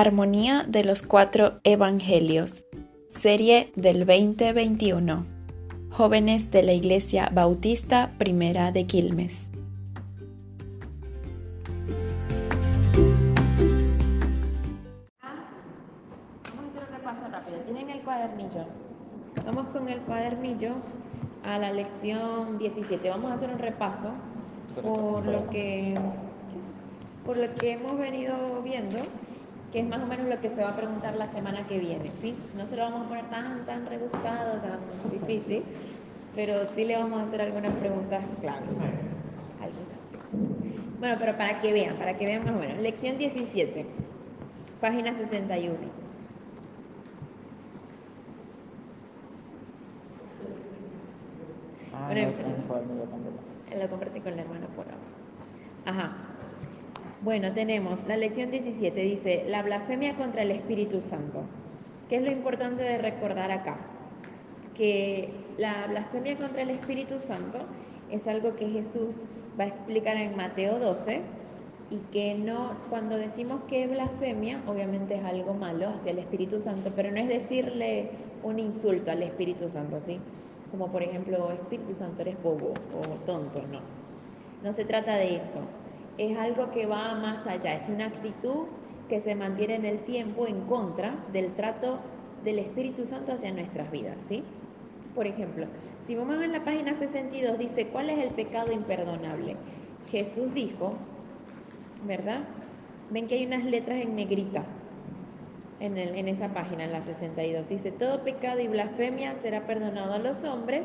Armonía de los Cuatro Evangelios, serie del 2021. Jóvenes de la Iglesia Bautista Primera de Quilmes. Vamos a hacer un repaso rápido. Tienen el cuadernillo. Vamos con el cuadernillo a la lección 17. Vamos a hacer un repaso por lo que por lo que hemos venido viendo, que es más o menos lo que se va a preguntar la semana que viene, ¿sí? No se lo vamos a poner tan tan rebuscado, tan difícil, pero sí le vamos a hacer algunas preguntas clave. Algunas preguntas. Bueno, pero para que vean, para que vean más o menos. Lección 17, página 61. Ah, Bueno, no, cuadernillo también. Lo compartí con la hermana por ahora. Ajá. Bueno, tenemos la lección 17, dice, la blasfemia contra el Espíritu Santo. ¿Qué es lo importante de recordar acá? Que la blasfemia contra el Espíritu Santo es algo que Jesús va a explicar en Mateo 12 y que no, cuando decimos que es blasfemia, obviamente es algo malo hacia el Espíritu Santo, pero no es decirle un insulto al Espíritu Santo, ¿sí? Como por ejemplo, Espíritu Santo eres bobo o tonto, no. No se trata de eso. Es algo que va más allá, es una actitud que se mantiene en el tiempo en contra del trato del Espíritu Santo hacia nuestras vidas, ¿sí? Por ejemplo, si vamos en la página 62 dice, ¿cuál es el pecado imperdonable? Jesús dijo, ¿verdad? Ven que hay unas letras en negrita en, el- en esa página, en la 62. Dice, todo pecado y blasfemia será perdonado a los hombres,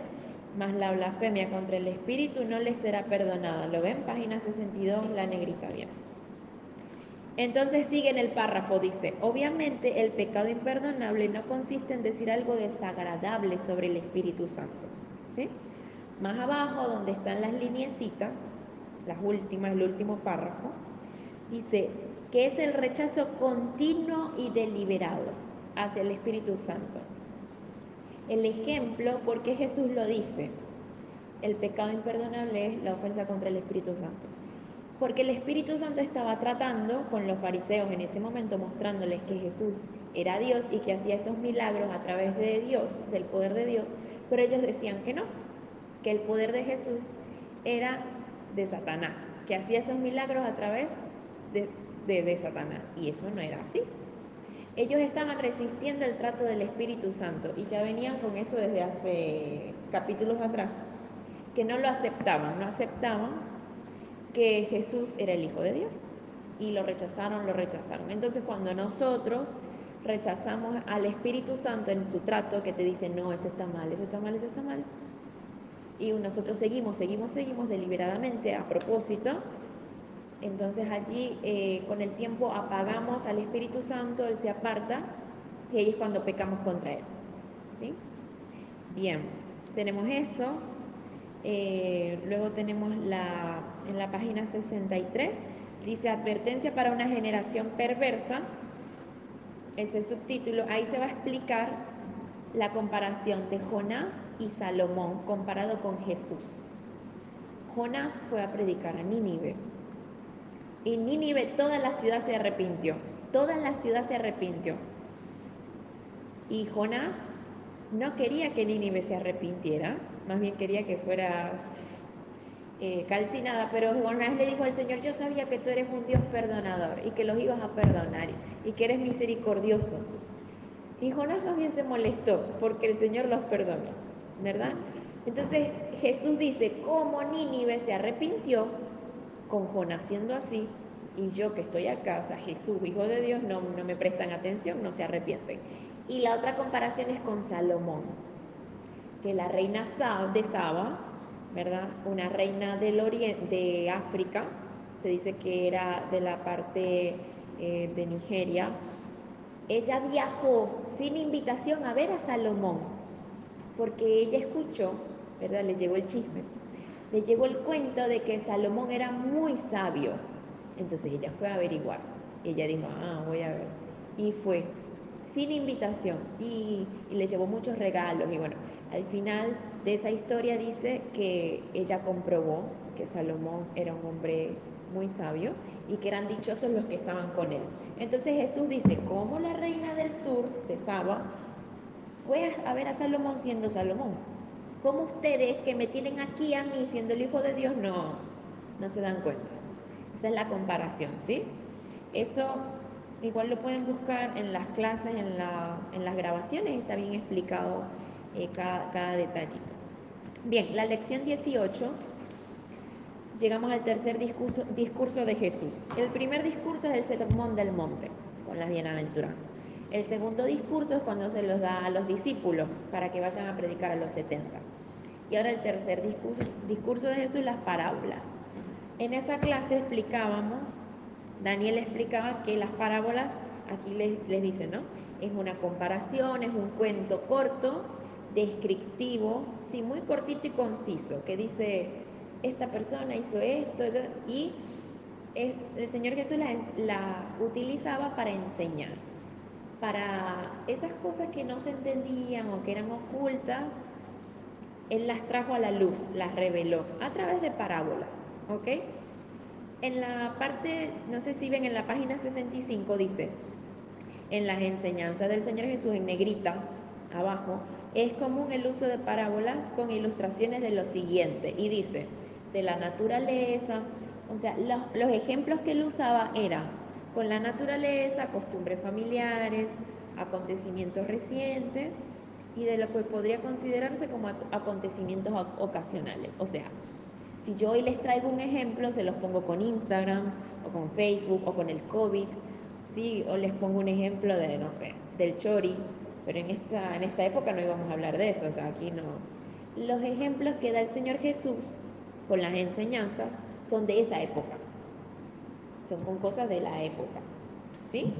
mas la blasfemia contra el Espíritu no les será perdonada. ¿Lo ven? Página 62, la negrita, bien. Entonces sigue en el párrafo, dice, obviamente el pecado imperdonable no consiste en decir algo desagradable sobre el Espíritu Santo. ¿sí? Más abajo, donde están las lineecitas, las últimas, el último párrafo, dice que es el rechazo continuo y deliberado hacia el Espíritu Santo. El ejemplo, ¿por qué Jesús lo dice? El pecado imperdonable es la ofensa contra el Espíritu Santo. Porque el Espíritu Santo estaba tratando con los fariseos en ese momento, mostrándoles que Jesús era Dios y que hacía esos milagros a través de Dios, del poder de Dios, pero ellos decían que no, que el poder de Jesús era de Satanás, que hacía esos milagros a través de, de- de Satanás. Y eso no era así. Ellos estaban resistiendo el trato del Espíritu Santo y ya venían con eso desde hace capítulos atrás, que no lo aceptaban, no aceptaban que Jesús era el Hijo de Dios y lo rechazaron, lo rechazaron. Entonces cuando nosotros rechazamos al Espíritu Santo en su trato, que te dice, no, eso está mal, eso está mal, eso está mal, y nosotros seguimos, seguimos, seguimos deliberadamente a propósito, entonces allí eh, con el tiempo apagamos al Espíritu Santo, Él se aparta y ahí es cuando pecamos contra Él. ¿Sí? Bien, tenemos eso. Eh, luego tenemos la, en la página 63, dice advertencia para una generación perversa. Ese subtítulo, ahí se va a explicar la comparación de Jonás y Salomón comparado con Jesús. Jonás fue a predicar a Nínive. Y Nínive, toda la ciudad se arrepintió. Toda la ciudad se arrepintió. Y Jonás no quería que Nínive se arrepintiera, más bien quería que fuera eh, calcinada, pero Jonás le dijo al Señor, yo sabía que tú eres un Dios perdonador y que los ibas a perdonar y que eres misericordioso. Y Jonás más bien se molestó porque el Señor los perdonó, ¿verdad? Entonces Jesús dice, como Nínive se arrepintió con Jonás siendo así, y yo que estoy acá, o sea, Jesús, Hijo de Dios, no, no me prestan atención, no se arrepienten. Y la otra comparación es con Salomón, que la reina de Saba, ¿verdad? Una reina del oriente, de África, se dice que era de la parte eh, de Nigeria, ella viajó sin invitación a ver a Salomón, porque ella escuchó, ¿verdad? Le llegó el chisme, le llegó el cuento de que Salomón era muy sabio. Entonces ella fue a averiguar. Ella dijo, ah, voy a ver. Y fue sin invitación y, le llevó muchos regalos. Y bueno, al final de esa historia dice que ella comprobó que Salomón era un hombre muy sabio y que eran dichosos los que estaban con él. Entonces Jesús dice, ¿cómo la reina del sur de Saba fue a ver a Salomón siendo Salomón? ¿Cómo ustedes que me tienen aquí a mí siendo el hijo de Dios no, no se dan cuenta? Esa es la comparación, ¿sí? Eso igual lo pueden buscar en las clases, en, la, en las grabaciones, está bien explicado eh, cada, cada detallito. Bien, la lección 18 llegamos al tercer discurso, discurso de Jesús. El primer discurso es el sermón del monte, con las bienaventuranzas. El segundo discurso es cuando se los da a los discípulos para que vayan a predicar a los 70. Y ahora el tercer discurso, discurso de Jesús, las parábolas. En esa clase explicábamos, Daniel explicaba que las parábolas, aquí les, les dice, ¿no? Es una comparación, es un cuento corto, descriptivo, sí, muy cortito y conciso, que dice, esta persona hizo esto, y el Señor Jesús las, utilizaba para enseñar, para esas cosas que no se entendían o que eran ocultas, Él las trajo a la luz, las reveló a través de parábolas, ¿ok? En la parte, no sé si ven en la página 65 dice, en las enseñanzas del Señor Jesús en negrita, abajo, es común el uso de parábolas con ilustraciones de lo siguiente y dice, de la naturaleza. O sea, los, ejemplos que él usaba eran con la naturaleza, costumbres familiares, acontecimientos recientes y de lo que podría considerarse como acontecimientos ocasionales. O sea, si yo hoy les traigo un ejemplo, se los pongo con Instagram o con Facebook o con el COVID, ¿sí? o les pongo un ejemplo de, no sé, del chori, pero en esta, en esta época no íbamos a hablar de eso, o sea, aquí no. Los ejemplos que da el Señor Jesús con las enseñanzas son de esa época. Son con cosas de la época. ¿Sí?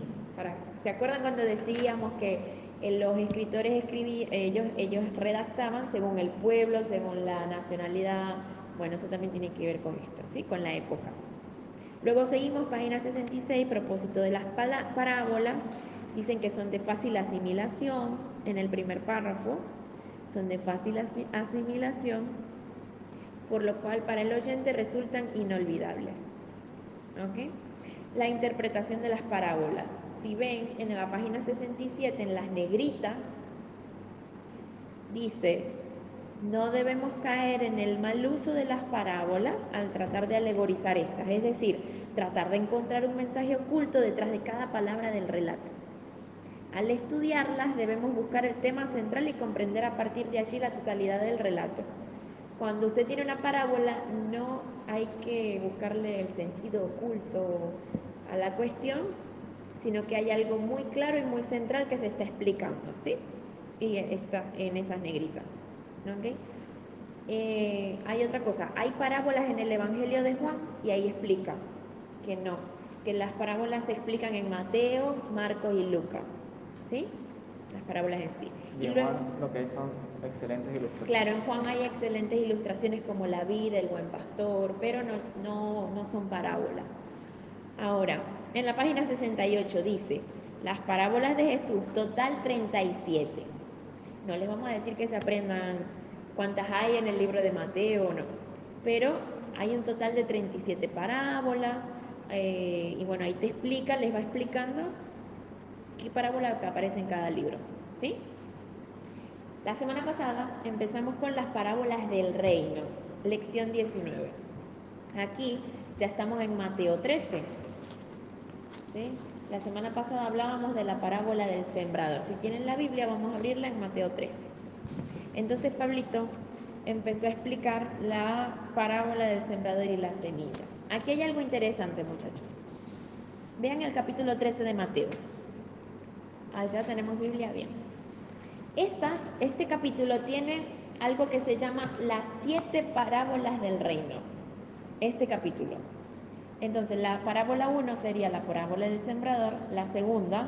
¿Se acuerdan cuando decíamos que los escritores escribían, ellos, ellos redactaban según el pueblo, según la nacionalidad? Bueno, eso también tiene que ver con esto, ¿sí? Con la época. Luego seguimos, página 66, propósito de las parábolas. Dicen que son de fácil asimilación en el primer párrafo. Son de fácil asimilación por lo cual para el oyente resultan inolvidables. ¿Ok? La interpretación de las parábolas. Si ven en la página 67, en las negritas, dice, no debemos caer en el mal uso de las parábolas al tratar de alegorizar estas, es decir, tratar de encontrar un mensaje oculto detrás de cada palabra del relato. Al estudiarlas debemos buscar el tema central y comprender a partir de allí la totalidad del relato. Cuando usted tiene una parábola, no hay que buscarle el sentido oculto a la cuestión, sino que hay algo muy claro y muy central que se está explicando, ¿sí? Y está en esas negritas. ¿ok? Eh, hay otra cosa, hay parábolas en el Evangelio de Juan y ahí explica que no, que las parábolas se explican en Mateo, Marcos y Lucas, ¿sí? Las parábolas en sí. Y, luego, lo que son excelentes ilustraciones. Claro, en Juan hay excelentes ilustraciones como la vida, el buen pastor, pero no, no, son parábolas. Ahora, en la página 68 dice, las parábolas de Jesús, total 37. No les vamos a decir que se aprendan cuántas hay en el libro de Mateo no, pero hay un total de 37 parábolas eh, y bueno, ahí te explica, les va explicando qué parábola aparece en cada libro, ¿sí? La semana pasada empezamos con las parábolas del reino, lección 19. Aquí ya estamos en Mateo 13. La semana pasada hablábamos de la parábola del sembrador. Si tienen la Biblia, vamos a abrirla en Mateo 13. Entonces Pablito empezó a explicar la parábola del sembrador y la semilla. Aquí hay algo interesante, muchachos. Vean el capítulo 13 de Mateo. Allá tenemos Biblia bien este capítulo tiene algo que se llama las siete parábolas del reino. Este capítulo. Entonces, la parábola 1 sería la parábola del sembrador, la segunda,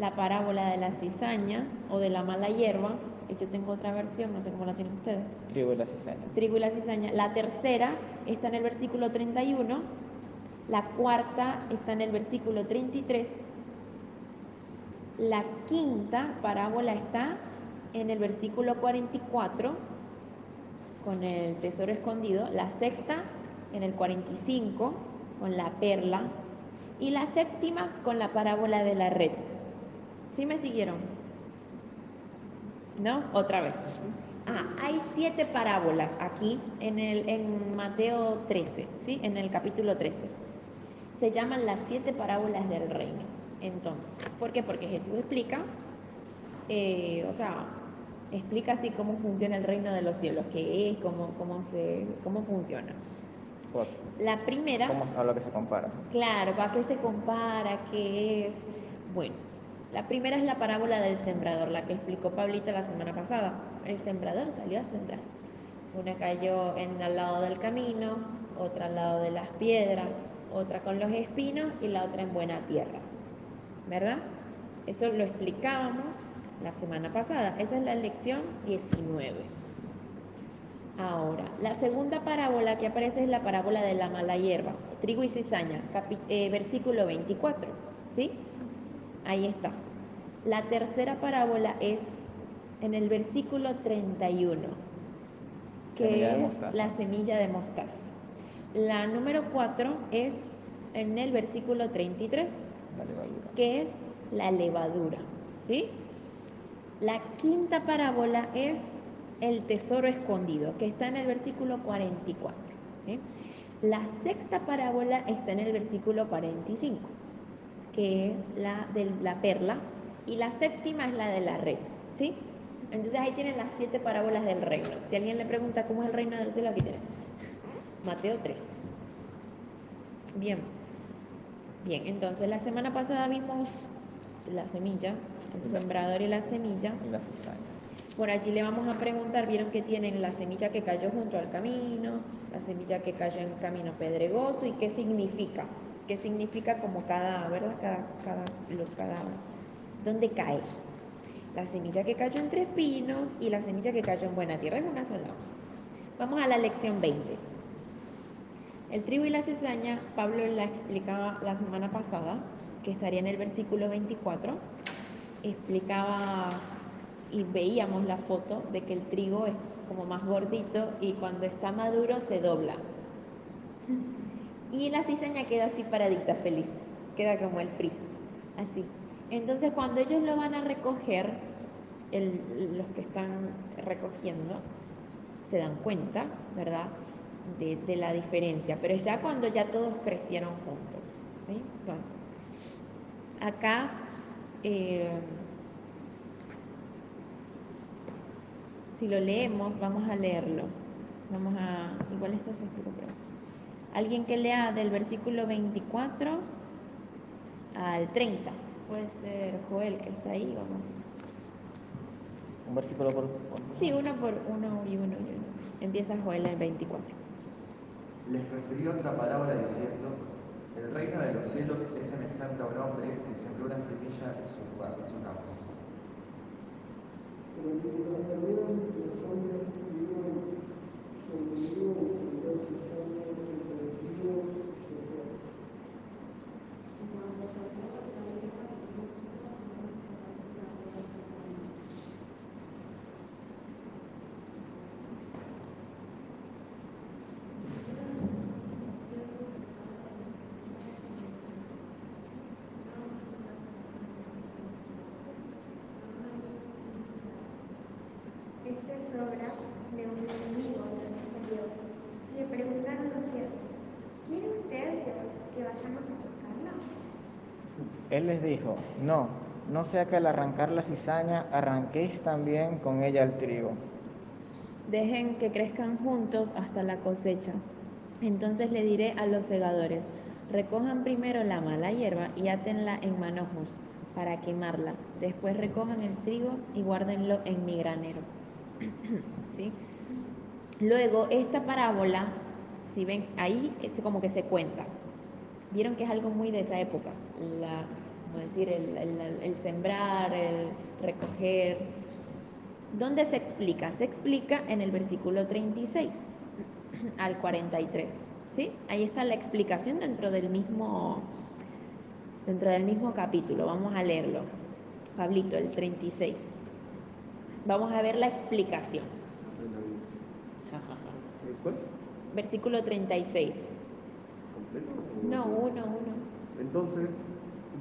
la parábola de la cizaña o de la mala hierba. Yo tengo otra versión, no sé cómo la tienen ustedes. Trigo y la cizaña. Trigo y la cizaña. La tercera está en el versículo 31. La cuarta está en el versículo 33. La quinta parábola está en el versículo 44 con el tesoro escondido, la sexta en el 45 con la perla y la séptima con la parábola de la red. ¿Sí me siguieron? ¿No? Otra vez. Ah, hay siete parábolas aquí en, el, en Mateo 13, ¿sí? En el capítulo 13. Se llaman las siete parábolas del reino. Entonces, ¿por qué? Porque Jesús explica, eh, o sea, explica así cómo funciona el reino de los cielos, qué es, cómo, cómo, se, cómo funciona. Por- La primera... ¿Cómo, a lo que se compara? Claro, ¿a qué se compara? ¿Qué es? Bueno, la primera es la parábola del sembrador, la que explicó Pablito la semana pasada. El sembrador salió a sembrar. Una cayó en al lado del camino, otra al lado de las piedras, otra con los espinos y la otra en buena tierra. ¿Verdad? Eso lo explicábamos la semana pasada. Esa es la lección 19. Ahora, la segunda parábola que aparece es la parábola de la mala hierba, trigo y cizaña, eh, versículo 24, ¿sí? Ahí está. La tercera parábola es en el versículo 31, que Semilla es la semilla de mostaza. La número 4 es en el versículo 33, La levadura. que es la levadura, ¿sí? La quinta parábola es el tesoro escondido, que está en el versículo 44. ¿sí? La sexta parábola está en el versículo 45, que es la de la perla, y la séptima es la de la red, ¿sí? Entonces ahí tienen las siete parábolas del reino. Si alguien le pregunta cómo es el reino del cielo, aquí tienen. Mateo 3. Bien. Bien, entonces la semana pasada vimos la semilla, el sembrador y la semilla. Y la cizaña. Por allí le vamos a preguntar, vieron que tienen la semilla que cayó junto al camino, la semilla que cayó en camino pedregoso y qué significa, qué significa como cada, ¿verdad? Cada, cada, lo- cada, ¿dónde cae? La semilla que cayó entre espinos y la semilla que cayó en buena tierra es una sola hoja. Vamos a la lección 20. El trigo y la cizaña, Pablo la explicaba la semana pasada, que estaría en el versículo 24, explicaba y veíamos la foto de que el trigo es como más gordito y cuando está maduro se dobla. Y la cizaña queda así paradita, feliz, queda como el frizz, así. Entonces cuando ellos lo van a recoger, el- los que están recogiendo, se dan cuenta, ¿verdad? De, la diferencia, pero ya cuando ya todos crecieron juntos, ¿sí? Entonces, acá eh, si lo leemos, vamos a leerlo. Vamos a, igual esto se explica, pero alguien que lea del versículo 24 al 30. Puede ser Joel que está ahí, vamos. Un versículo por, por Sí, uno por uno y uno y uno. Empieza Joel el 24. Les refirió otra parábola diciendo, el reino de los cielos es semejante a un hombre que sembró una semilla en su, lugar, en su campo. Pero mientras dormían los hombres, vino el enemigo y sembró cizaña entre el trigo y se fue. Esta es obra de un enemigo, le respondió. Le preguntaron los siervos, ¿quiere usted que, que vayamos a buscarla? Les dijo, no, no sea que al arrancar la cizaña arranquéis también con ella el trigo. Dejen que crezcan juntos hasta la cosecha. Entonces le diré a los segadores, recojan primero la mala hierba y átenla en manojos para quemarla. Después recojan el trigo y guárdenlo en mi granero. ¿Sí? Luego, esta parábola, si ven, ahí es como que se cuenta. Vieron que es algo muy de esa época. La, como decir, el, el- el sembrar, el recoger. ¿Dónde se explica? Se explica en el versículo 36 al 43. ¿Sí? Ahí está la explicación dentro del mismo dentro del mismo capítulo. Vamos a leerlo. Pablito, el 36. Vamos a ver la explicación. ¿Cuál? versículo 36. ¿Completo? No, uno, uno. Entonces,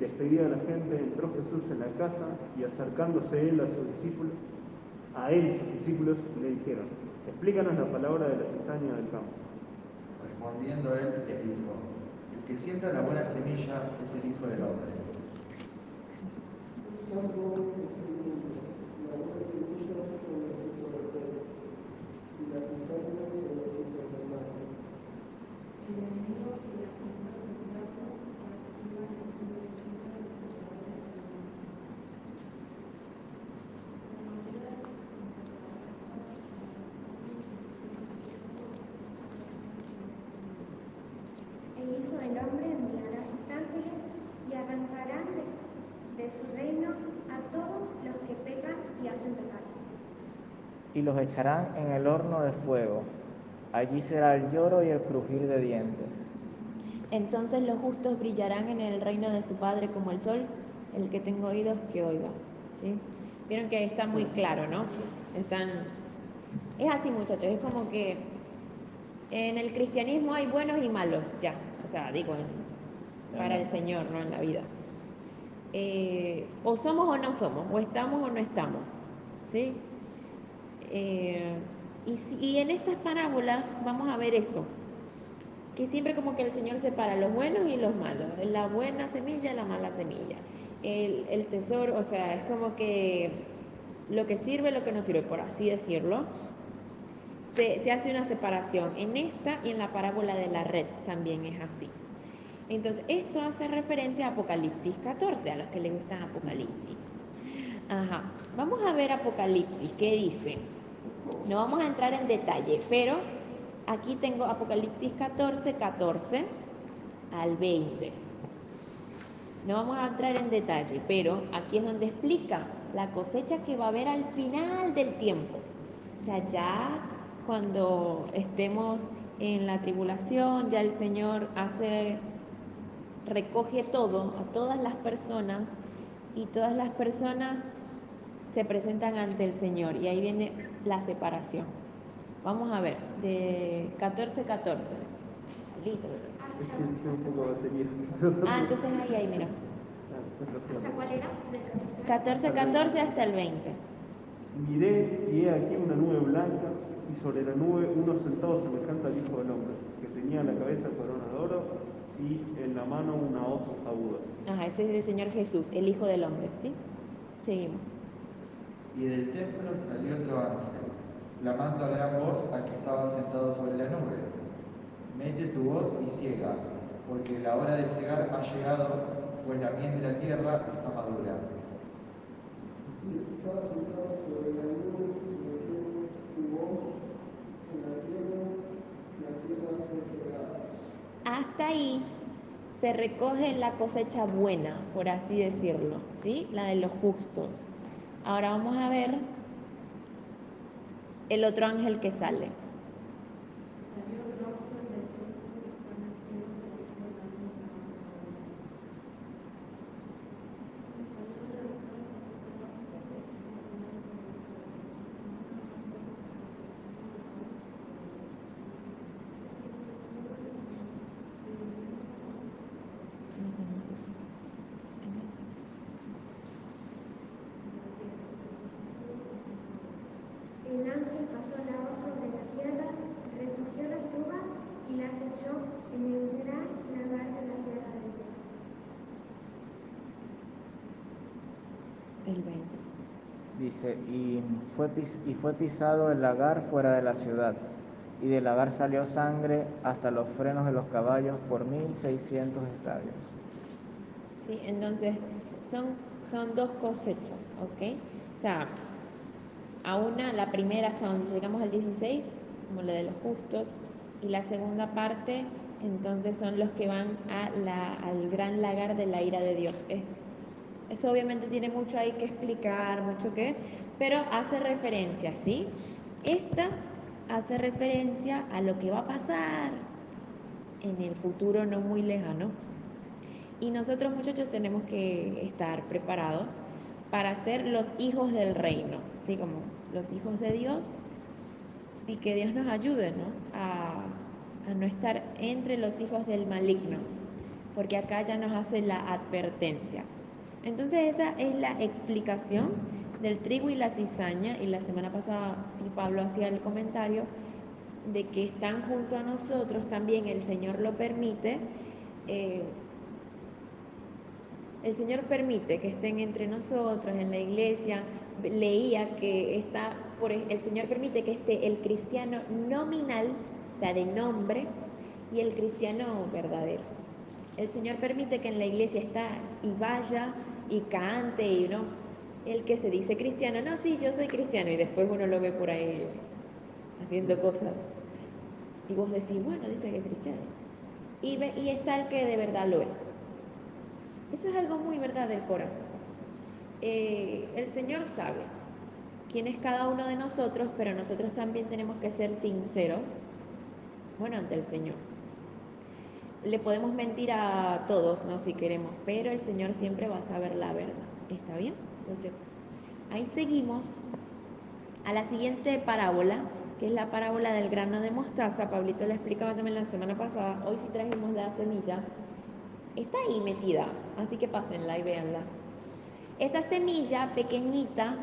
despedida de la gente, entró Jesús en la casa y acercándose él a sus discípulos, a él y sus discípulos le dijeron, explícanos la palabra de la cizaña del campo. Respondiendo él, les dijo, el que siembra la buena semilla es el Hijo del Hombre. El campo es el mundo, la buena semilla son los hijos del rey, y las cizañas son los hijos del mal. El Hijo del Hombre enviará a sus ángeles y arrancarán de, de su reino a todos los que pecan y hacen pecar. Y los echarán en el horno de fuego. Allí será el lloro y el crujir de dientes. Entonces los justos brillarán en el reino de su Padre como el sol, el que tenga oídos que oiga. ¿sí? Vieron que está muy claro, ¿no? Están... Es así muchachos, es como que en el cristianismo hay buenos y malos, ya. O sea, digo, en- para el Señor, no en la vida. Eh, o somos o no somos, o estamos o no estamos. ¿Sí? Eh, y, en estas parábolas vamos a ver eso, que siempre como que el Señor separa los buenos y los malos, la buena semilla y la mala semilla. El, tesoro, o sea, es como que lo que sirve, lo que no sirve, por así decirlo. Se, se hace una separación en esta y en la parábola de la red también es así. Entonces, esto hace referencia a Apocalipsis 14, a los que les gustan Apocalipsis. Ajá, vamos a ver Apocalipsis, ¿qué dice? No vamos a entrar en detalle, pero aquí tengo Apocalipsis 14, 14 al 20. No vamos a entrar en detalle, pero aquí es donde explica la cosecha que va a haber al final del tiempo. O sea, ya cuando estemos en la tribulación, ya el Señor hace, recoge todo, a todas las personas, y todas las personas se presentan ante el Señor, y ahí viene la separación. Vamos a ver, de 14, 14. Listo. Es que tiene un poco de batería. Ah, entonces ahí, ahí, mira. Ah. ¿Hasta cuál era? Del 14, capítulo. 14 hasta el 20. Miré y he aquí una nube blanca y sobre la nube uno sentado semejante al Hijo del Hombre, que tenía en la cabeza corona de oro y en la mano una hoz aguda. Ajá, ese es el Señor Jesús, el Hijo del Hombre, ¿sí? Seguimos. Y del templo salió otro ángel, clamando a gran voz al que estaba sentado sobre la nube. Mete tu voz y ciega, porque la hora de cegar ha llegado, pues la miel de la tierra está madura. Y el que estaba sentado sobre la nube metió su voz en la tierra, la tierra fue cegada. Hasta ahí se recoge la cosecha buena, por así decirlo, ¿sí? La de los justos. Ahora vamos a ver el otro ángel que sale. El ángel pasó la hoz sobre la tierra, recogió las uvas y las echó en el gran lagar de la tierra de Dios. El 20. Dice, y fue, y fue pisado el lagar fuera de la ciudad, y del lagar salió sangre hasta los frenos de los caballos por mil seiscientos estadios. ¿sí? Entonces, son, son dos cosechas, ¿ok? O sea, a una, la primera hasta donde llegamos al 16, como la de los justos, y la segunda parte, entonces son los que van a la- al gran lagar de la ira de Dios. Eso obviamente tiene mucho ahí que explicar, mucho que, pero hace referencia, ¿sí? Esta hace referencia a lo que va a pasar en el futuro no muy lejano. Y nosotros muchachos tenemos que estar preparados para ser los hijos del reino, ¿sí? Como los hijos de Dios y que Dios nos ayude, ¿no? A, a no estar entre los hijos del maligno, porque acá ya nos hace la advertencia. Entonces esa es la explicación del trigo y la cizaña, y la semana pasada sí Pablo hacía el comentario de que están junto a nosotros, también el Señor lo permite. eh, el Señor permite que estén entre nosotros en la iglesia. Leía que está, por, el Señor permite que esté el cristiano nominal, o sea, de nombre, y el cristiano verdadero. El Señor permite que en la iglesia está y vaya y cante y no. El que se dice cristiano, no, sí, yo soy cristiano, y después uno lo ve por ahí haciendo cosas. Y vos decís, bueno, dice que es cristiano. Y, ve, y está el que de verdad lo es. Eso es algo muy verdad del corazón. Eh, el Señor sabe quién es cada uno de nosotros, pero nosotros también tenemos que ser sinceros, bueno, ante el Señor. Le podemos mentir a todos, ¿no? Si queremos, pero el Señor siempre va a saber la verdad. ¿Está bien? Entonces, ahí seguimos a la siguiente parábola, que es la parábola del grano de mostaza. Pablito le explicaba también la semana pasada. Hoy sí trajimos la semilla. Está ahí metida, así que pásenla y véanla. Esa semilla pequeñita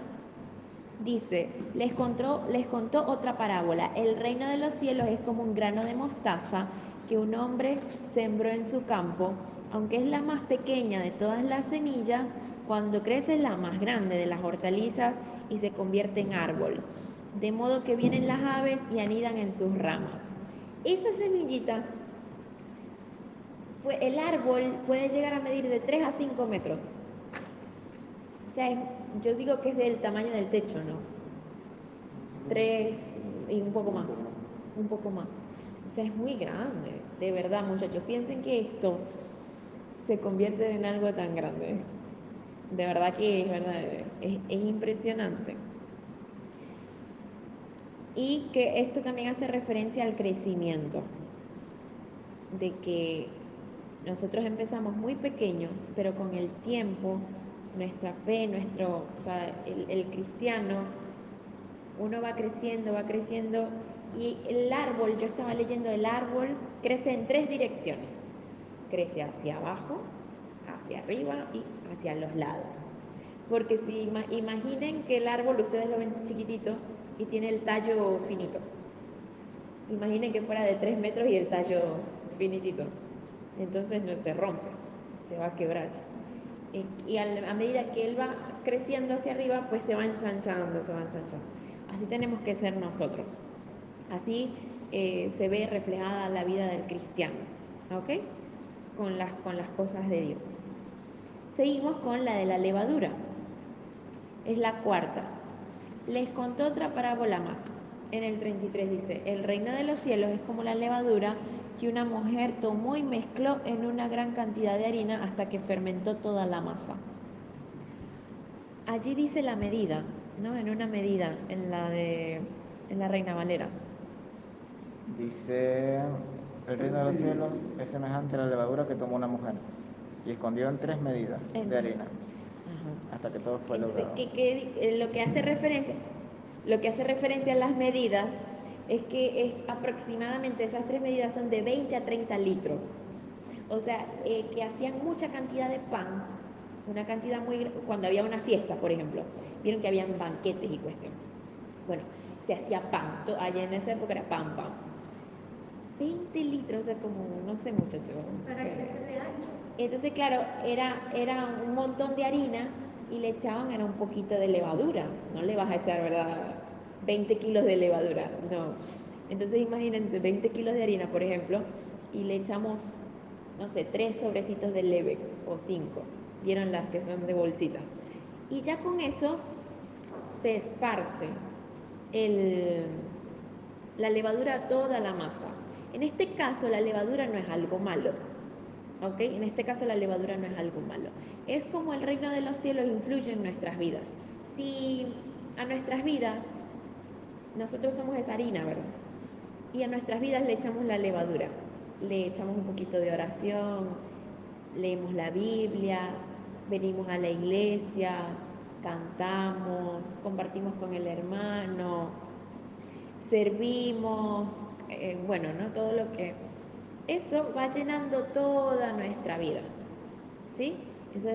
dice, les contó, les contó otra parábola. El reino de los cielos es como un grano de mostaza que un hombre sembró en su campo. Aunque es la más pequeña de todas las semillas, cuando crece es la más grande de las hortalizas y se convierte en árbol. De modo que vienen las aves y anidan en sus ramas. Esa semillita el árbol puede llegar a medir de 3 a 5 metros. O sea, yo digo que es del tamaño del techo, ¿no? 3 y un poco más. Un poco más. Es muy grande. De verdad, muchachos, piensen que esto se convierte en algo tan grande. De verdad que es verdad, es, es impresionante. Y que esto también hace referencia al crecimiento, de que nosotros empezamos muy pequeños, pero con el tiempo, nuestra fe, nuestro, el cristiano, uno va creciendo, va creciendo, y el árbol, yo estaba leyendo, el árbol crece en tres direcciones. Crece hacia abajo, hacia arriba y hacia los lados. Porque si ima- imaginen que el árbol ustedes lo ven chiquitito y tiene el tallo finito. Imaginen que fuera de 3 metros y el tallo finitito. Entonces no se rompe, se va a quebrar. Y, a medida que él va creciendo hacia arriba, pues se va ensanchando, se va ensanchando. Así tenemos que ser nosotros. Así eh, se ve reflejada la vida del cristiano, ¿ok? Con las, con las cosas de Dios. Seguimos con la de la levadura. Es la cuarta. Les contó otra parábola más. En el 33 dice, el reino de los cielos es como la levadura que una mujer tomó y mezcló en una gran cantidad de harina hasta que fermentó toda la masa. Allí dice la medida, ¿no? En una medida, en la de en la Reina Valera. Dice, el reino de los cielos es semejante a la levadura que tomó una mujer y escondió en tres medidas de harina Ajá. hasta que todo fue logrado. que- que, eh, lo que hace referencia, lo que hace referencia a las medidas es que es aproximadamente esas tres medidas son de 20 a 30 litros. O sea, eh, que hacían mucha cantidad de pan, una cantidad muy cuando había una fiesta, por ejemplo, vieron que habían banquetes y cuestión. Bueno, se hacía pan, allá en esa época era pan, pan. 20 litros, o sea, como, no sé, muchacho. Para que- crecer de ancho. entonces, claro, era, era un montón de harina y le echaban era un poquito de levadura. No le vas a echar, ¿verdad? 20 kilos de levadura, no. Entonces, imagínense, 20 kilos de harina, por ejemplo, y le echamos, no sé, tres sobrecitos de Levex o cinco. Vieron las que son de bolsita. Y ya con eso se esparce el, la levadura a toda la masa. En este caso, la levadura no es algo malo. ¿ok? En este caso la levadura no es algo malo. Es como el reino de los cielos influye en nuestras vidas. Si a nuestras vidas, nosotros somos esa harina, ¿verdad? Y a nuestras vidas le echamos la levadura. Le echamos un poquito de oración, leemos la Biblia, venimos a la iglesia, cantamos, compartimos con el hermano, servimos, eh, bueno, ¿no? Todo lo que... Eso va llenando toda nuestra vida, ¿sí? Eso,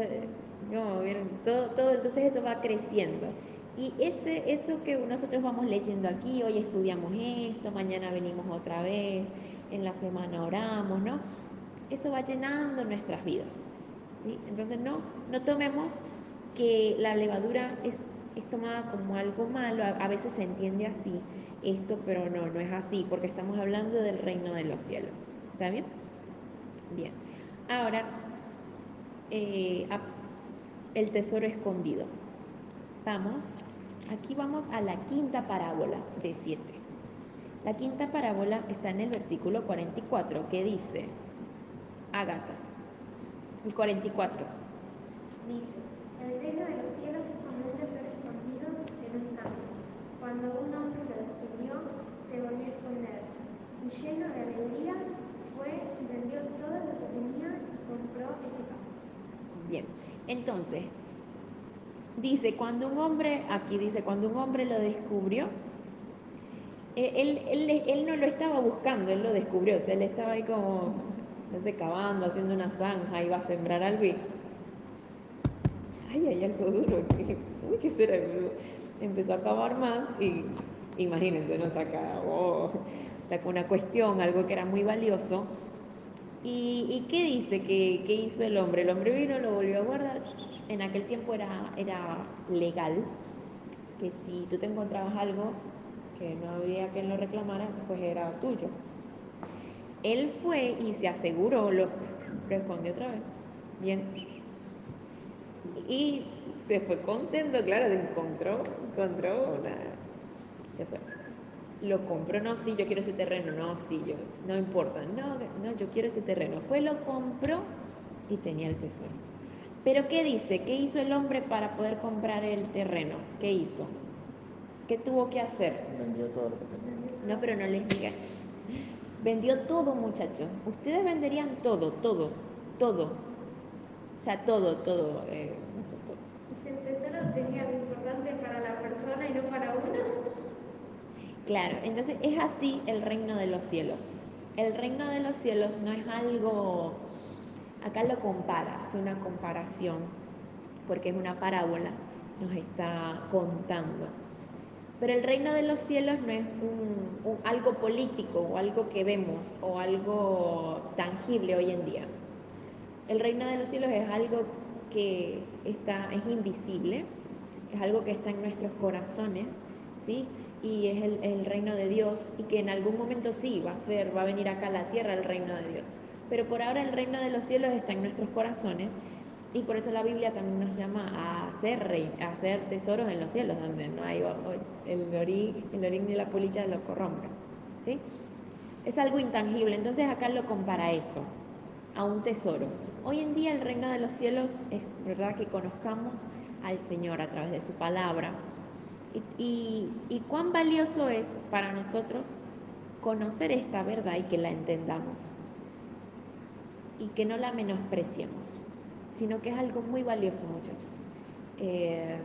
como todo, todo, entonces eso va creciendo. Y ese, eso que nosotros vamos leyendo aquí, hoy estudiamos esto, mañana venimos otra vez, en la semana oramos, ¿no? Eso va llenando nuestras vidas. ¿sí? Entonces no, no tomemos que la levadura es, es tomada como algo malo, a veces se entiende así esto, pero no, no es así, porque estamos hablando del reino de los cielos. ¿Está bien? Bien. Ahora, eh, el tesoro escondido. Vamos, aquí vamos a la quinta parábola de siete. La quinta parábola está en el versículo 44, que dice, Agata, el 44. Dice, el reino de los cielos es como un tesoro escondido en un campo. Cuando un hombre lo descubrió, se volvió a esconder. Y lleno de alegría, fue y vendió todo lo que tenía y compró ese campo. Bien, entonces, dice, cuando un hombre, aquí dice, cuando un hombre lo descubrió, eh, él, él, él no lo estaba buscando, él lo descubrió, o sea, él estaba ahí como, no sé, cavando, haciendo una zanja, iba a sembrar algo ay, hay algo duro aquí, ¿qué será? Empezó a cavar más y, imagínense, no saca, oh, saca una cuestión, algo que era muy valioso, ¿Y, y qué dice que, que hizo el hombre? El hombre vino, lo volvió a guardar. En aquel tiempo era, era legal que si tú te encontrabas algo que no había quien lo reclamara, pues era tuyo. Él fue y se aseguró, lo, lo escondió otra vez. Bien. Y se fue contento, claro, se encontró, encontró una... Se fue lo compró, no, sí, yo quiero ese terreno, no, sí, yo, no importa, no, no, yo quiero ese terreno. Fue, lo compró y tenía el tesoro. Pero ¿qué dice? ¿Qué hizo el hombre para poder comprar el terreno? ¿Qué hizo? ¿Qué tuvo que hacer? Vendió todo lo que tenía. No, pero no les diga. Vendió todo, muchachos. Ustedes venderían todo, todo, todo. O sea, todo, todo, eh, no sé, todo. Si el tesoro tenía algo importante para la persona y no para uno, Claro, entonces es así el reino de los cielos. El reino de los cielos no es algo, acá lo compara, hace una comparación, porque es una parábola, nos está contando. Pero el reino de los cielos no es un, algo político o algo que vemos o algo tangible hoy en día. El reino de los cielos es algo que está, es invisible, es algo que está en nuestros corazones, ¿sí? Y es el, el reino de Dios y que en algún momento sí va a ser, va a venir acá a la tierra el reino de Dios. Pero por ahora el reino de los cielos está en nuestros corazones y por eso la Biblia también nos llama a hacer, rey, a hacer tesoros en los cielos, donde no hay el orín, ni la polilla lo corrompen, ¿sí? Es algo intangible, entonces acá lo compara eso, a un tesoro. Hoy en día el reino de los cielos es verdad que conozcamos al Señor a través de su palabra. Y- y cuán valioso es para nosotros conocer esta verdad y que la entendamos. Y que no la menospreciemos, sino que es algo muy valioso, muchachos. Eh,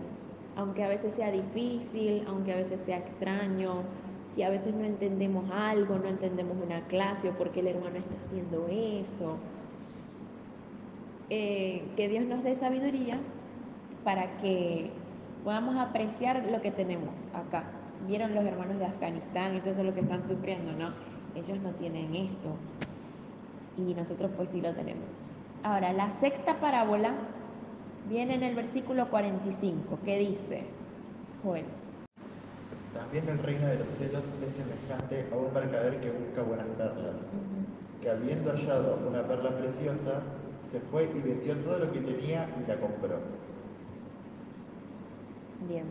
aunque a veces sea difícil, aunque a veces sea extraño, si a veces no entendemos algo, no entendemos una clase o por qué el hermano está haciendo eso, eh, que Dios nos dé sabiduría para que podamos apreciar lo que tenemos acá. Vieron los hermanos de Afganistán eso lo que están sufriendo, ¿no? Ellos no tienen esto y nosotros pues sí lo tenemos. Ahora, la sexta parábola viene en el versículo 45, que dice, Joel, También el reino de los cielos es semejante a un mercader que busca buenas perlas, que habiendo hallado una perla preciosa, se fue y vendió todo lo que tenía y la compró. Bien.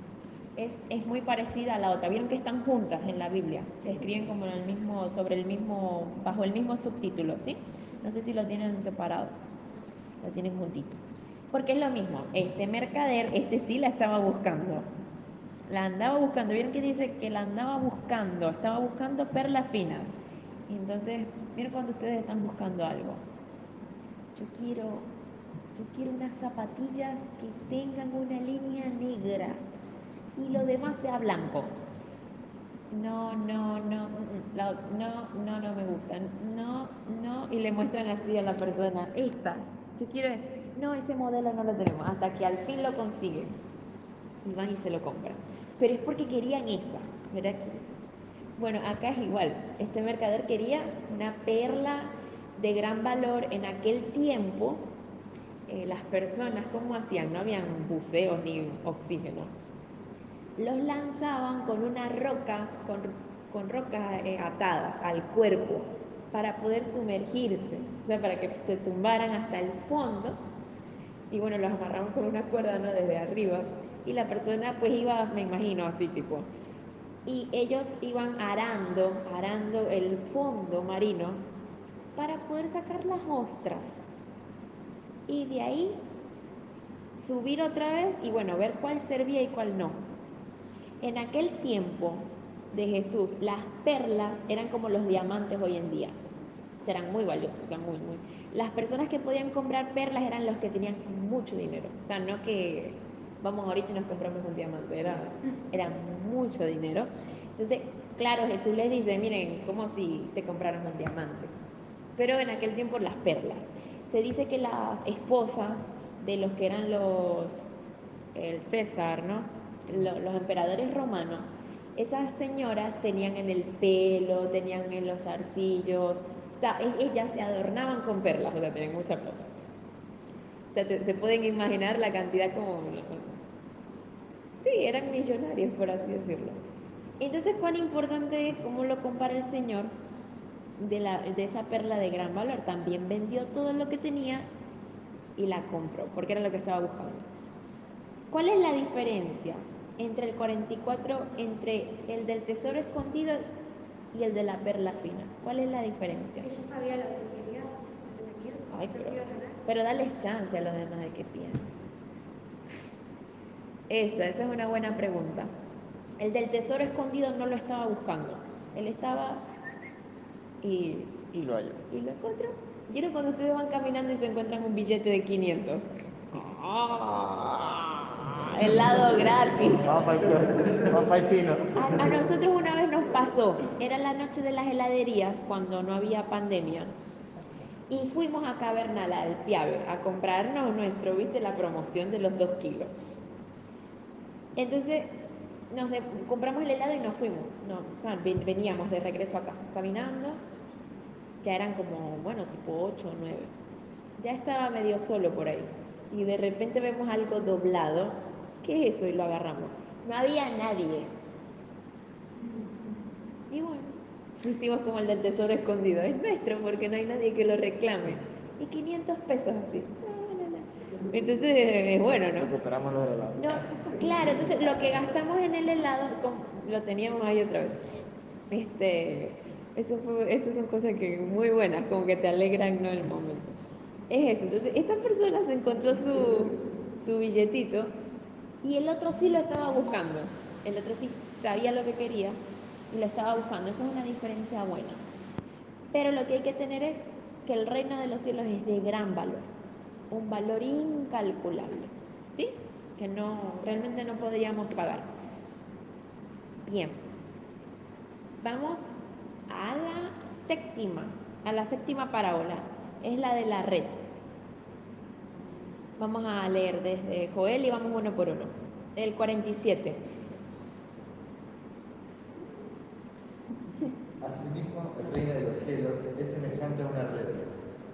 Es, es muy parecida a la otra. Vieron que están juntas en la Biblia. Se escriben como en el mismo, sobre el mismo, bajo el mismo subtítulo, ¿sí? No sé si lo tienen separado. Lo tienen juntito. Porque es lo mismo. Este mercader, este sí la estaba buscando. La andaba buscando. Vieron que dice que la andaba buscando. Estaba buscando perlas finas. Entonces, miren cuando ustedes están buscando algo. Yo quiero, yo quiero unas zapatillas que tengan una línea negra y lo demás sea blanco. No, no, no, la- no, no, no me gustan, no, no, y le muestran así a la persona, esta, yo quiero, no, ese modelo no lo tenemos, hasta que al fin lo consiguen y van y se lo compran. Pero es porque querían esa, ¿verdad? Bueno, acá es igual, este mercader quería una perla de gran valor en aquel tiempo. eh, las personas, ¿cómo hacían? No habían buceos ni oxígeno los lanzaban con una roca, con, con rocas eh, atadas al cuerpo para poder sumergirse, o sea, para que se tumbaran hasta el fondo. Y bueno, los amarraban con una cuerda, ¿no? Desde arriba. Y la persona pues iba, me imagino, así tipo. Y ellos iban arando, arando el fondo marino para poder sacar las ostras. Y de ahí subir otra vez y bueno, ver cuál servía y cuál no. En aquel tiempo de Jesús, las perlas eran como los diamantes hoy en día. Eran muy valiosos, o sea, muy, muy. Las personas que podían comprar perlas eran los que tenían mucho dinero. O sea, no que vamos ahorita y nos compramos un diamante, era, era mucho dinero. Entonces, claro, Jesús les dice, miren, como si te compraran un diamante. Pero en aquel tiempo las perlas. Se dice que las esposas de los que eran los, el César, ¿no? Lo- los emperadores romanos, esas señoras tenían en el pelo, tenían en los zarcillos, o sea, e- ellas se adornaban con perlas, o sea, tenían mucha plata. O sea, te- se pueden imaginar la cantidad como... Sí, eran millonarios, por así decirlo. Entonces, cuán importante es cómo lo compara el Señor de, la, de esa perla de gran valor. También vendió todo lo que tenía y la compró, porque era lo que estaba buscando. ¿Cuál es la diferencia entre el 44, entre el del tesoro escondido y el de la perla fina? ¿Cuál es la diferencia? Ella sabía lo que quería, lo que tenía, Ay, pero, pero dales chance a los demás de que piensen. Esa, esa es una buena pregunta. El del tesoro escondido no lo estaba buscando. Él estaba y, Y lo halló. y lo encontró. ¿Vieron cuando ustedes van caminando y se encuentran un billete de 500? ¡Ah! Helado gratis. Vamos el, el chino. A, a nosotros una vez nos pasó, era la noche de las heladerías cuando no había pandemia. Y fuimos a Cavernal, al Piave, a comprarnos nuestro, viste, la promoción de los dos kilos. Entonces, nos de- compramos el helado y nos fuimos. No, o sea, ven- veníamos de regreso a casa, caminando. Ya eran como, bueno, tipo 8 o 9. Ya estaba medio solo por ahí. Y de repente vemos algo doblado. ¿Qué es eso? Y lo agarramos. No había nadie. Y bueno, hicimos como el del tesoro escondido. Es nuestro porque no hay nadie que lo reclame. Y 500 pesos así. Entonces, es bueno, ¿no? Recuperamos lo del helado. No, claro, entonces lo que gastamos en el helado, lo teníamos ahí otra vez. Este, eso fue, estas son cosas que muy buenas, como que te alegran ¿no? el momento. Es eso, entonces esta persona se encontró su, su billetito y el otro sí lo estaba buscando. El otro sí sabía lo que quería y lo estaba buscando. Eso es una diferencia buena. Pero lo que hay que tener es que el reino de los cielos es de gran valor, un valor incalculable, ¿sí? Que no, realmente no podríamos pagar. Bien, vamos a la séptima, a la séptima parábola, es la de la red. Vamos a leer desde Joel y vamos uno por uno. El 47. Asimismo, el reino de los cielos es semejante a una red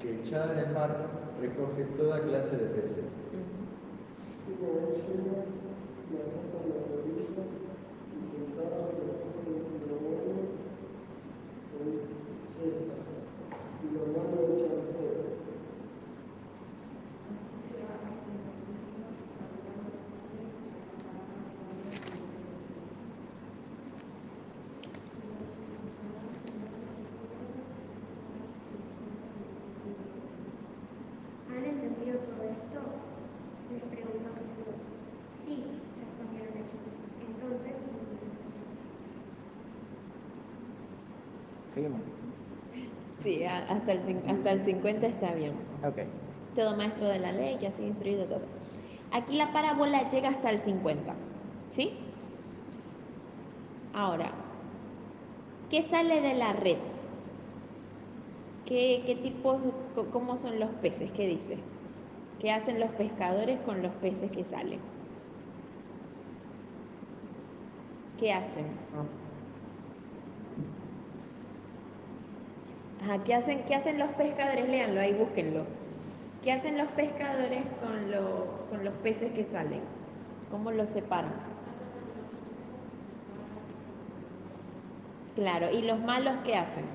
que echada en el mar recoge toda clase de peces llena, la sacan las orillas y sentadas recogen lo bueno, se- secas, y lo malo echan fuera. ¿Han entendido todo esto? Les preguntó Jesús. Sí, respondieron ellos. Entonces, Seguimos. Sí, a- hasta el, hasta el 50 está bien. Ok. Todo maestro de la ley que ha sido instruido todo. Aquí la parábola llega hasta el 50. ¿Sí? Ahora, ¿Qué sale de la red? ¿Qué, qué tipos, cómo son los peces? ¿Qué dice? ¿Qué hacen los pescadores con los peces que salen? ¿Qué hacen? ¿Qué hacen, ¿qué hacen los pescadores? Léanlo ahí, búsquenlo. ¿Qué hacen los pescadores con, lo- con los peces que salen? ¿Cómo los separan? Claro, ¿y los malos qué hacen?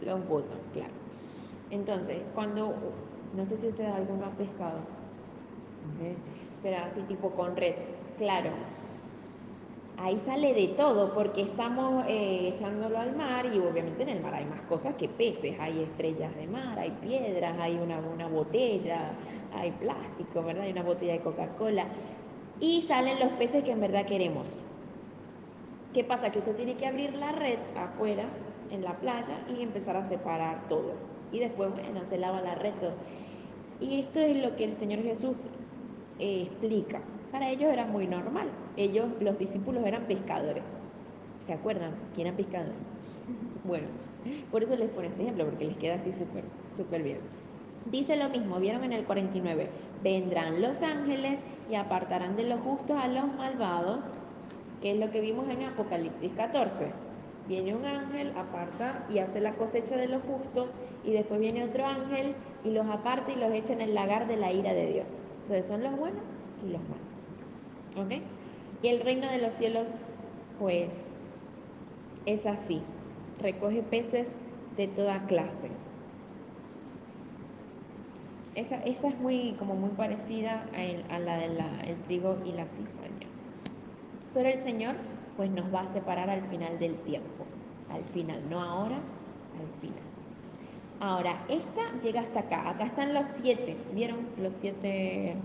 Los botan, claro. Entonces, cuando, no sé si ustedes alguno ha pescado, ¿ok? pero así tipo con red, claro. Ahí sale de todo porque estamos eh, echándolo al mar y obviamente en el mar hay más cosas que peces, hay estrellas de mar, hay piedras, hay una, una botella, hay plástico, ¿verdad? Hay una botella de Coca-Cola y salen los peces que en verdad queremos. ¿Qué pasa? Que usted tiene que abrir la red afuera, en la playa, y empezar a separar todo. Y después, bueno, se lava la red todo. Y esto es lo que el Señor Jesús eh, explica. Para ellos era muy normal. Ellos, los discípulos, eran pescadores. ¿Se acuerdan? ¿Quién eran pescadores? Bueno, por eso les pone este ejemplo, porque les queda así súper, súper bien. Dice lo mismo, vieron en el 49, vendrán los ángeles y apartarán de los justos a los malvados, que es lo que vimos en Apocalipsis 14. Viene un ángel, aparta y hace la cosecha de los justos, y después viene otro ángel y los aparta y los echa en el lagar de la ira de Dios. Entonces son los buenos y los malos. ¿Ok? Y el reino de los cielos, pues, es así. Recoge peces de toda clase. Esa, esa es muy, como muy parecida a, el- a la del trigo y la cizaña. Pero el Señor pues nos va a separar al final del tiempo. Al final, no ahora, al final. Ahora, esta llega hasta acá. Acá están los siete. ¿Vieron? Los siete,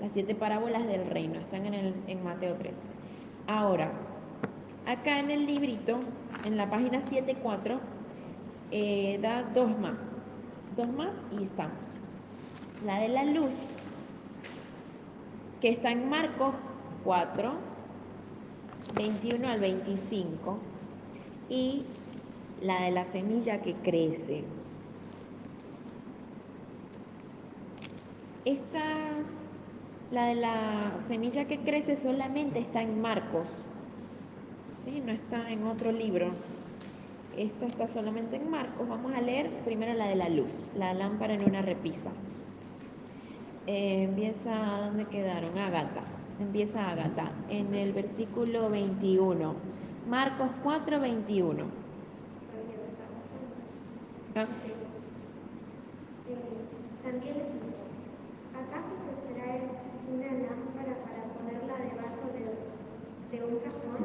las siete parábolas del reino. Están en, el, en Mateo 13. Ahora, acá en el librito, en la página 7.4, eh, da dos más. Dos más y estamos. La de la luz, que está en Marcos 4, 21 al 25. Y la de la semilla que crece. Estas, la de la semilla que crece solamente está en Marcos. ¿Sí? No está en otro libro. Esta está solamente en Marcos. Vamos a leer primero la de la luz, la lámpara en una repisa. Eh, empieza, ¿dónde quedaron? Ágata. Empieza Ágata en el versículo 21. Marcos 4, 21. Ah, ¿acaso se una lámpara para ponerla debajo de, de un cajón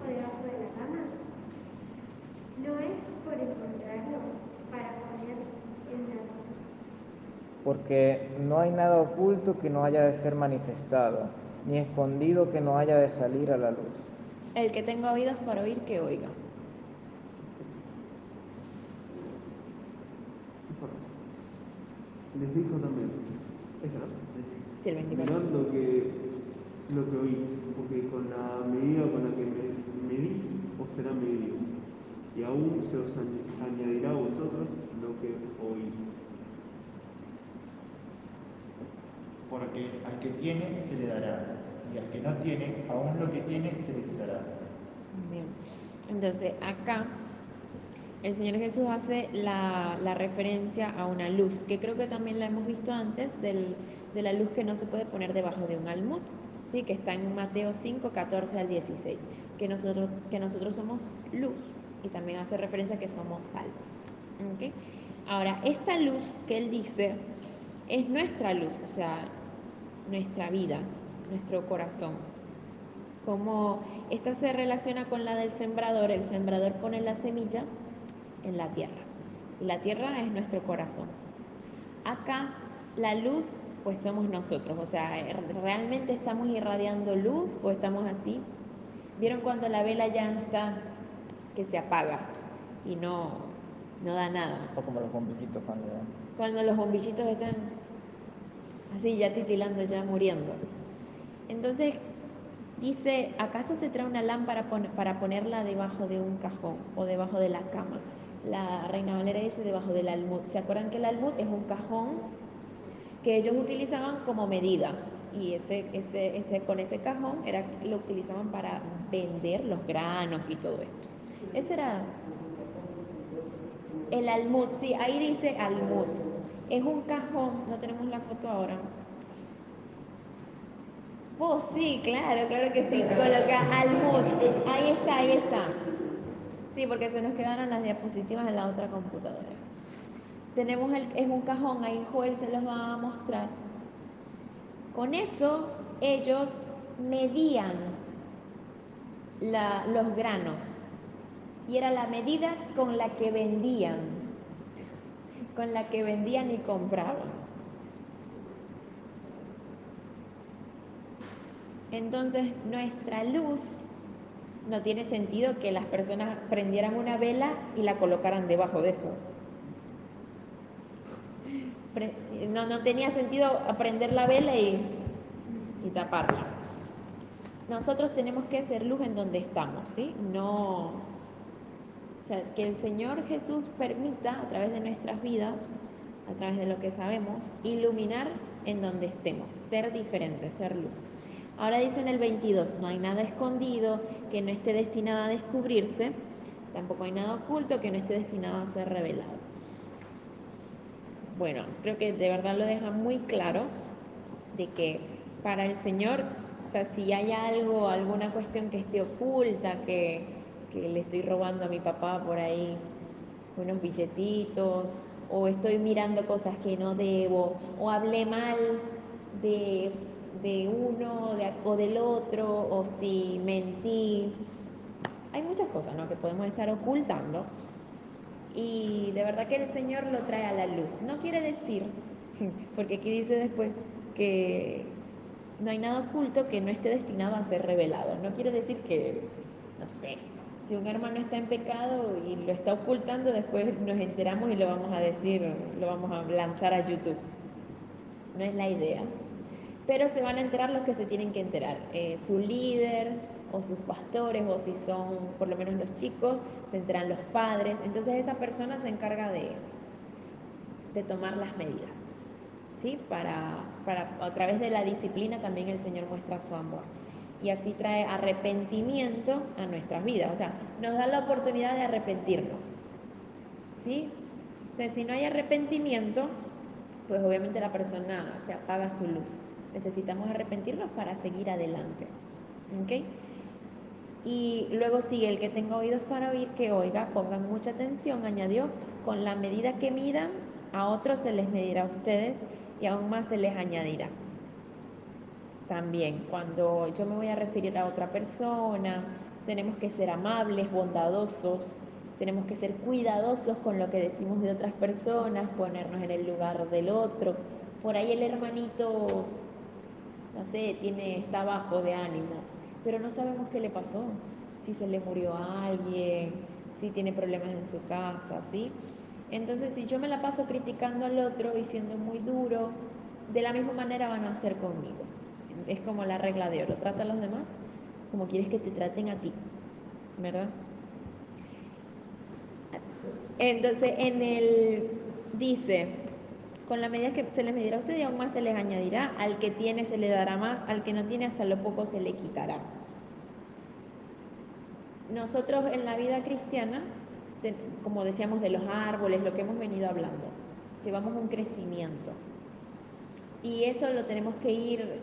o debajo de la cama? No es por encontrarlo para poner en la luz. Porque no hay nada oculto que no haya de ser manifestado, ni escondido que no haya de salir a la luz. El que tenga oídos para oír, que oiga. Les dijo también, Sí, el 24. mirad lo que, lo que oís, porque con la medida con la que me- medís os será medido, y aún se os añ- añadirá a vosotros lo que oís. Porque al que tiene se le dará, y al que no tiene, aún lo que tiene se le quitará. Bien. Entonces, acá el Señor Jesús hace la, referencia a una luz, que creo que también la hemos visto antes, de la luz que no se puede poner debajo de un almud, ¿sí? que está en Mateo 5, 14 al 16, que nosotros, que nosotros somos luz, y también hace referencia a que somos sal. ¿ok? Ahora, esta luz que Él dice es nuestra luz, o sea, nuestra vida, nuestro corazón como esta se relaciona con la del sembrador, el sembrador pone la semilla en la tierra y la tierra es nuestro corazón. Acá la luz pues somos nosotros, o sea, realmente estamos irradiando luz o estamos así. ¿Vieron cuando la vela ya está que se apaga y no, no da nada? O como los bombillitos cuando... Cuando los bombillitos están así ya titilando, ya muriendo. Entonces, Dice, ¿acaso se trae una lámpara para ponerla debajo de un cajón o debajo de la cama? La Reina Valera dice debajo del almud. ¿Se acuerdan que el almud es un cajón que ellos utilizaban como medida? Y ese, ese, ese, con ese cajón era, lo utilizaban para vender los granos y todo esto. Ese era el almud, sí, ahí dice almud. Es un cajón, no tenemos la foto ahora. Oh, sí, claro, claro que sí. Coloca almud. Ahí está, ahí está. Sí, porque se nos quedaron las diapositivas en la otra computadora. Tenemos el, es un cajón, ahí Joel se los va a mostrar. Con eso ellos medían la- los granos y era la medida con la que vendían, con la que vendían y compraban. Entonces nuestra luz no tiene sentido que las personas prendieran una vela y la colocaran debajo de eso. No, tenía sentido prender la vela y, taparla. Nosotros tenemos que ser luz en donde estamos, ¿sí? No, que el Señor Jesús permita a través de nuestras vidas, a través de lo que sabemos, iluminar en donde estemos, ser diferentes, ser luz. Ahora dice en el 22, no hay nada escondido que no esté destinado a descubrirse, tampoco hay nada oculto que no esté destinado a ser revelado. Bueno, creo que de verdad lo deja muy claro de que para el Señor, o sea, si hay algo, alguna cuestión que esté oculta, que, que le estoy robando a mi papá por ahí unos billetitos, o estoy mirando cosas que no debo, o hablé mal de, de uno o del otro, o si mentí. Hay muchas cosas ¿no? que podemos estar ocultando y de verdad que el Señor lo trae a la luz. No quiere decir, porque aquí dice después que no hay nada oculto que no esté destinado a ser revelado. No quiere decir que, no sé, si un hermano está en pecado y lo está ocultando, después nos enteramos y lo vamos a decir, lo vamos a lanzar a YouTube. No es la idea. Pero se van a enterar los que se tienen que enterar. Eh, su líder o sus pastores o si son por lo menos los chicos, se enteran los padres. Entonces esa persona se encarga de, de tomar las medidas. ¿sí? Para, para, a través de la disciplina también el Señor muestra su amor. Y así trae arrepentimiento a nuestras vidas. O sea, nos da la oportunidad de arrepentirnos. ¿sí? Entonces, si no hay arrepentimiento, pues obviamente la persona se apaga su luz. Necesitamos arrepentirnos para seguir adelante. ¿ok? Y luego sigue el que tenga oídos para oír, que oiga, pongan mucha atención, añadió, con la medida que midan, a otros se les medirá a ustedes y aún más se les añadirá. También, cuando yo me voy a referir a otra persona, tenemos que ser amables, bondadosos, tenemos que ser cuidadosos con lo que decimos de otras personas, ponernos en el lugar del otro. Por ahí el hermanito, no sé, tiene, está bajo de ánimo, pero no sabemos qué le pasó, si se le murió a alguien, si tiene problemas en su casa, ¿sí? Entonces, si yo me la paso criticando al otro y siendo muy duro, de la misma manera van a hacer conmigo. Es como la regla de oro, trata a los demás como quieres que te traten a ti, ¿verdad? Entonces, en el dice, con la medida que se les medirá a usted y aún más se les añadirá, al que tiene se le dará más, al que no tiene hasta lo poco se le quitará. Nosotros en la vida cristiana, como decíamos de los árboles, lo que hemos venido hablando, llevamos un crecimiento. Y eso lo tenemos que ir,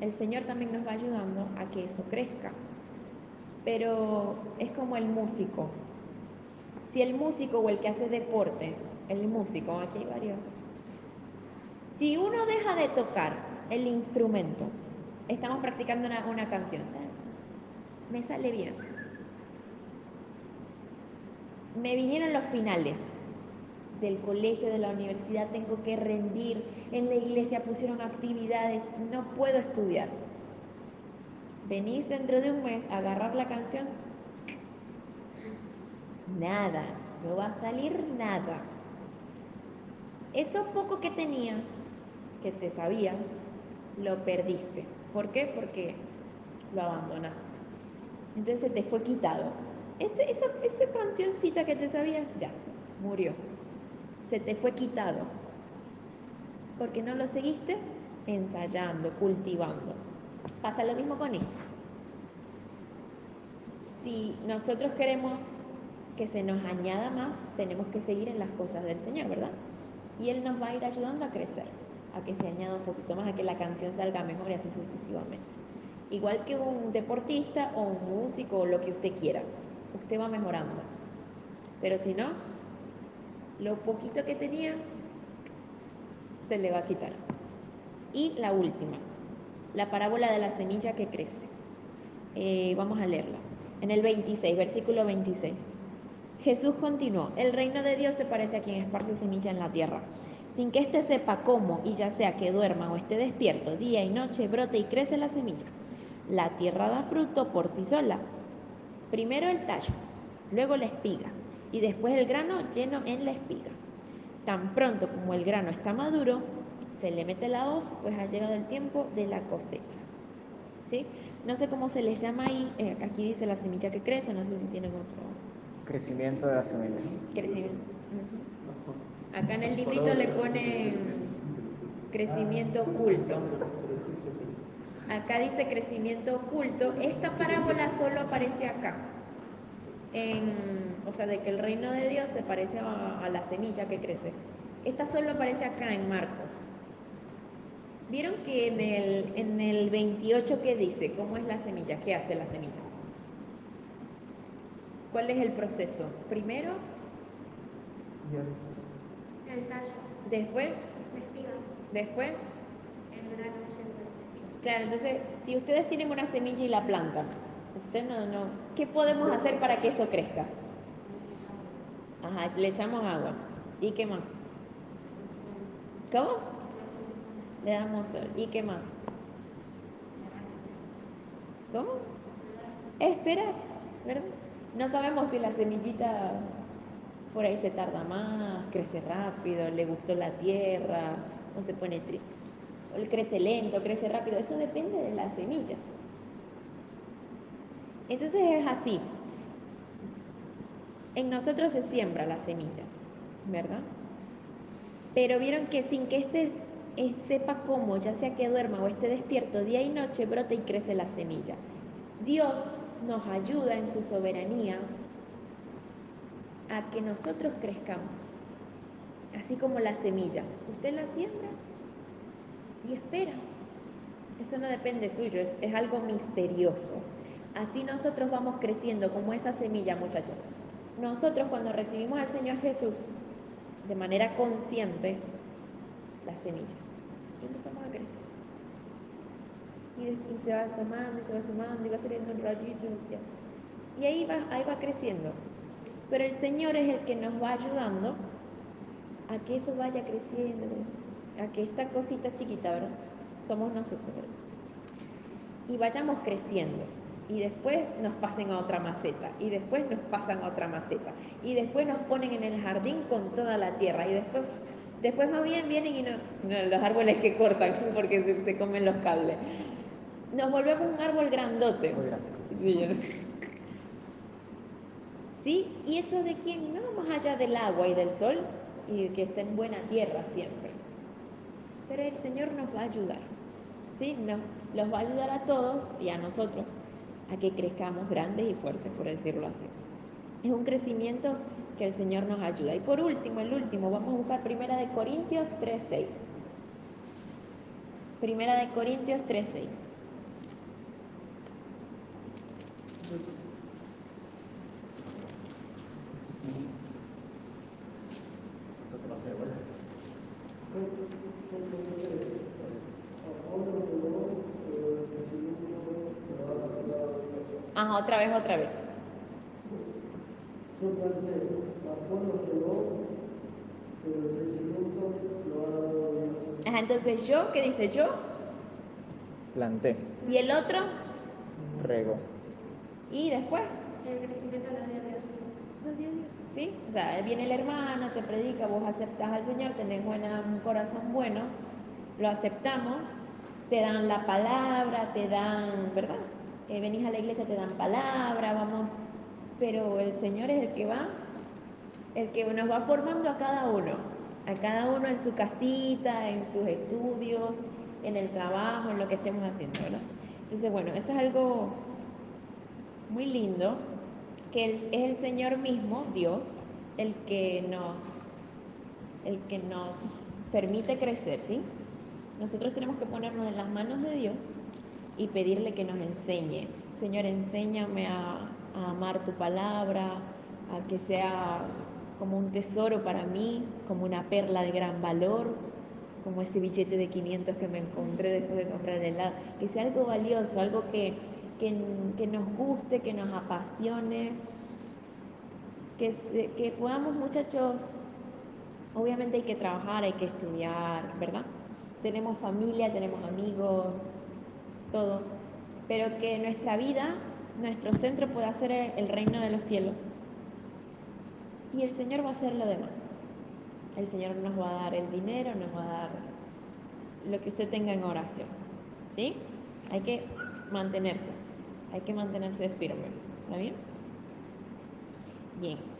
el Señor también nos va ayudando a que eso crezca. Pero es como el músico. Si el músico o el que hace deportes, el músico, aquí hay varios, si uno deja de tocar el instrumento, estamos practicando una, una canción, me sale bien. Me vinieron los finales del colegio, de la universidad, tengo que rendir, en la iglesia pusieron actividades, no puedo estudiar. Venís dentro de un mes a agarrar la canción, nada, no va a salir nada. Eso poco que tenías, que te sabías, lo perdiste. ¿Por qué? Porque lo abandonaste. Entonces se te fue quitado. Ese- esa, esa cancioncita que te sabías, ya, murió. Se te fue quitado. Porque no lo seguiste ensayando, cultivando. Pasa lo mismo con esto. Si nosotros queremos que se nos añada más, tenemos que seguir en las cosas del Señor, ¿verdad? Y Él nos va a ir ayudando a crecer, a que se añada un poquito más, a que la canción salga mejor y así sucesivamente. Igual que un deportista o un músico o lo que usted quiera, usted va mejorando. Pero si no, lo poquito que tenía se le va a quitar. Y la última, la parábola de la semilla que crece. Eh, vamos a leerla. En el 26, versículo 26. Jesús continuó, el reino de Dios se parece a quien esparce semilla en la tierra. Sin que éste sepa cómo, y ya sea que duerma o esté despierto, día y noche brote y crece la semilla. La tierra da fruto por sí sola. Primero el tallo, luego la espiga, y después el grano lleno en la espiga. Tan pronto como el grano está maduro, se le mete la hoz, pues ha llegado el tiempo de la cosecha. ¿Sí? No sé cómo se les llama ahí, eh, aquí dice la semilla que crece, no sé si tienen otro Crecimiento de la semilla. crecimiento. Acá en el librito le pone crecimiento oculto. Acá dice crecimiento oculto. Esta parábola solo aparece acá. En, o sea, de que el reino de Dios se parece a, a la semilla que crece. Esta solo aparece acá en Marcos. ¿Vieron que en el, en el 28 qué dice? ¿Cómo es la semilla? ¿Qué hace la semilla? ¿Cuál es el proceso? Primero, El tallo, después, la espiga, después. el grano Claro, entonces, si ustedes tienen una semilla y la plantan, usted no, no, ¿qué podemos hacer para que eso crezca? Ajá, le echamos agua. ¿Y qué más? ¿Cómo? Le damos sol. ¿Y qué más? ¿Cómo? Esperar, ¿verdad? No sabemos si la semillita por ahí se tarda más, crece rápido, le gustó la tierra, o se pone tri o crece lento, crece rápido, eso depende de la semilla. Entonces es así. En nosotros se siembra la semilla, ¿verdad? Pero vieron que sin que éste eh, sepa cómo, ya sea que duerma o esté despierto día y noche, brota y crece la semilla. Dios nos ayuda en su soberanía a que nosotros crezcamos, así como la semilla. Usted la siembra y espera. Eso no depende suyo, es, es algo misterioso. Así nosotros vamos creciendo como esa semilla, muchachos. Nosotros cuando recibimos al Señor Jesús de manera consciente, la semilla, y empezamos a crecer. Y, de- y se va asomando, se va asomando, y va saliendo un rayito, y ahí va, ahí va creciendo. Pero el Señor es el que nos va ayudando a que eso vaya creciendo, a que esta cosita chiquita, ¿verdad? Somos nosotros, ¿verdad? Y vayamos creciendo. Y después nos pasen a otra maceta. Y después nos pasan a otra maceta. Y después nos ponen en el jardín con toda la tierra. Y después, después más bien vienen y no, no, los árboles que cortan porque se, se comen los cables. Nos volvemos un árbol grandote. Muy yo- ¿Sí? ¿Y eso de quién? No, más allá del agua y del sol y que esté en buena tierra siempre. Pero el Señor nos va a ayudar. ¿Sí? Nos, los va a ayudar a todos y a nosotros a que crezcamos grandes y fuertes, por decirlo así. Es un crecimiento que el Señor nos ayuda. Y por último, el último, vamos a buscar Primera de Corintios 3.6. Primera de Corintios 3.6. Apolo quedó, pero el crecimiento lo ha dado Dios. Ajá, otra vez, otra vez. Yo planté, Apolo quedó, pero el crecimiento lo ha dado Dios. Ajá, entonces yo, ¿qué dice yo? Planté, Y el otro, rego. y después. El crecimiento lo dio Dios. ¿Sí? O sea, viene el hermano, te predica, vos aceptás al Señor, tenés buena, un corazón bueno, lo aceptamos te dan la palabra, te dan, ¿verdad? Eh, venís a la iglesia, te dan palabra, vamos, pero el Señor es el que va, el que nos va formando a cada uno, a cada uno en su casita, en sus estudios, en el trabajo, en lo que estemos haciendo, ¿verdad? Entonces, bueno, eso es algo muy lindo, que es el Señor mismo, Dios, el que nos, el que nos permite crecer, ¿sí? Nosotros tenemos que ponernos en las manos de Dios y pedirle que nos enseñe. Señor, enséñame a, amar tu palabra, a que sea como un tesoro para mí, como una perla de gran valor, como ese billete de 500 que me encontré después de comprar el helado, que sea algo valioso, algo que, que, nos guste, que nos apasione, que, que podamos muchachos, obviamente hay que trabajar, hay que estudiar, ¿verdad? Tenemos familia, tenemos amigos, todo, pero que nuestra vida, nuestro centro pueda ser el reino de los cielos. Y el Señor va a hacer lo demás. El Señor nos va a dar el dinero, nos va a dar lo que usted tenga en oración. ¿Sí? Hay que mantenerse, hay que mantenerse firme. ¿Está bien? Bien.